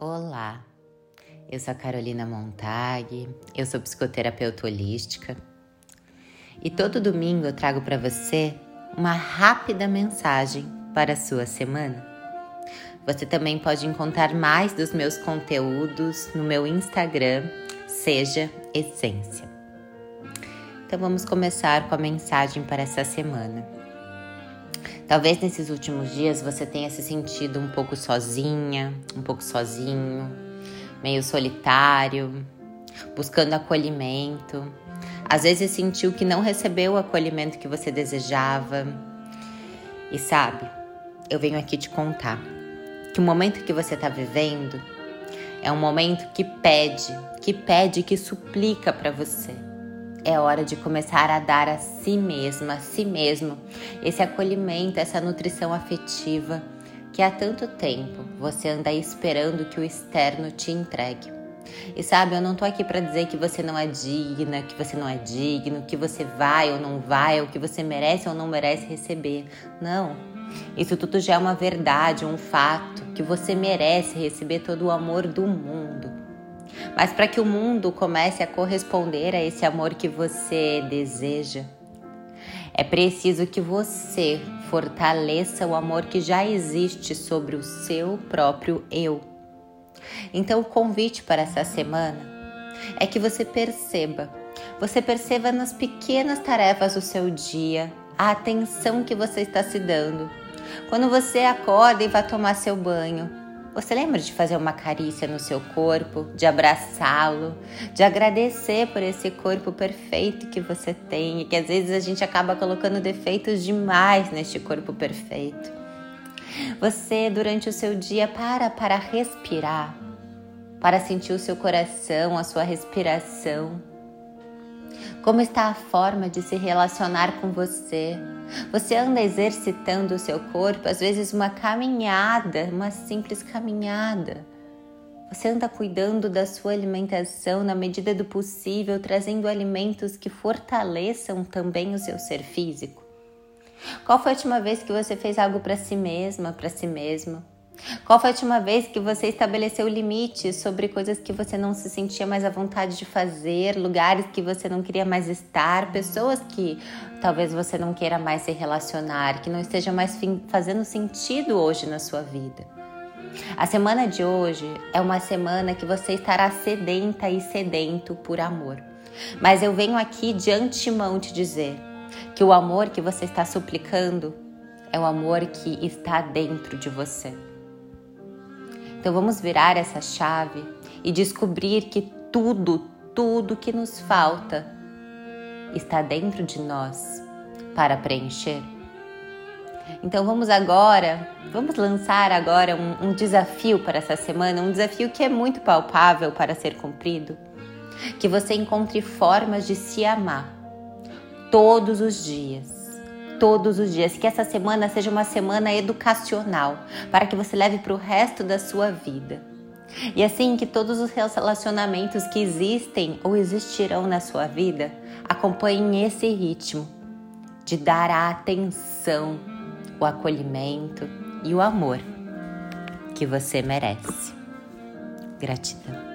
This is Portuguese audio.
Olá, eu sou a Carolina Montag, eu sou psicoterapeuta holística e todo domingo eu trago para você uma rápida mensagem para a sua semana. Você também pode encontrar mais dos meus conteúdos no meu Instagram, Seja Essência. Então vamos começar com a mensagem para essa semana. Talvez nesses últimos dias você tenha se sentido um pouco sozinha, um pouco sozinho, meio solitário, buscando acolhimento. Às vezes sentiu que não recebeu o acolhimento que você desejava. E sabe, eu venho aqui te contar que o momento que você está vivendo é um momento que pede, que pede, que suplica para você é hora de começar a dar a si mesma, a si mesmo, esse acolhimento, essa nutrição afetiva que há tanto tempo você anda esperando que o externo te entregue. E sabe, eu não tô aqui para dizer que você não é digna, que você não é digno, que você vai ou não vai, ou que você merece ou não merece receber. Não. Isso tudo já é uma verdade, um fato, que você merece receber todo o amor do mundo. Mas para que o mundo comece a corresponder a esse amor que você deseja, é preciso que você fortaleça o amor que já existe sobre o seu próprio eu. Então, o convite para essa semana é que você perceba, você perceba nas pequenas tarefas do seu dia a atenção que você está se dando. Quando você acorda e vai tomar seu banho, você lembra de fazer uma carícia no seu corpo, de abraçá-lo, de agradecer por esse corpo perfeito que você tem e que às vezes a gente acaba colocando defeitos demais neste corpo perfeito. Você, durante o seu dia, para para respirar, para sentir o seu coração, a sua respiração como está a forma de se relacionar com você? Você anda exercitando o seu corpo, às vezes uma caminhada, uma simples caminhada. Você anda cuidando da sua alimentação na medida do possível, trazendo alimentos que fortaleçam também o seu ser físico. Qual foi a última vez que você fez algo para si mesma, para si mesmo? Qual foi a última vez que você estabeleceu limites sobre coisas que você não se sentia mais à vontade de fazer, lugares que você não queria mais estar, pessoas que talvez você não queira mais se relacionar, que não esteja mais fazendo sentido hoje na sua vida? A semana de hoje é uma semana que você estará sedenta e sedento por amor. Mas eu venho aqui de antemão te dizer que o amor que você está suplicando é o amor que está dentro de você. Então vamos virar essa chave e descobrir que tudo, tudo que nos falta está dentro de nós para preencher. Então vamos agora, vamos lançar agora um, um, desafio para essa semana, um desafio que é muito palpável para ser cumprido. Que você encontre formas de se amar todos os dias todos os dias. Que essa semana seja uma semana educacional para que você leve para o resto da sua vida. E assim que todos os relacionamentos que existem ou existirão na sua vida acompanhem esse ritmo de dar a atenção, o acolhimento e o amor que você merece. Gratidão.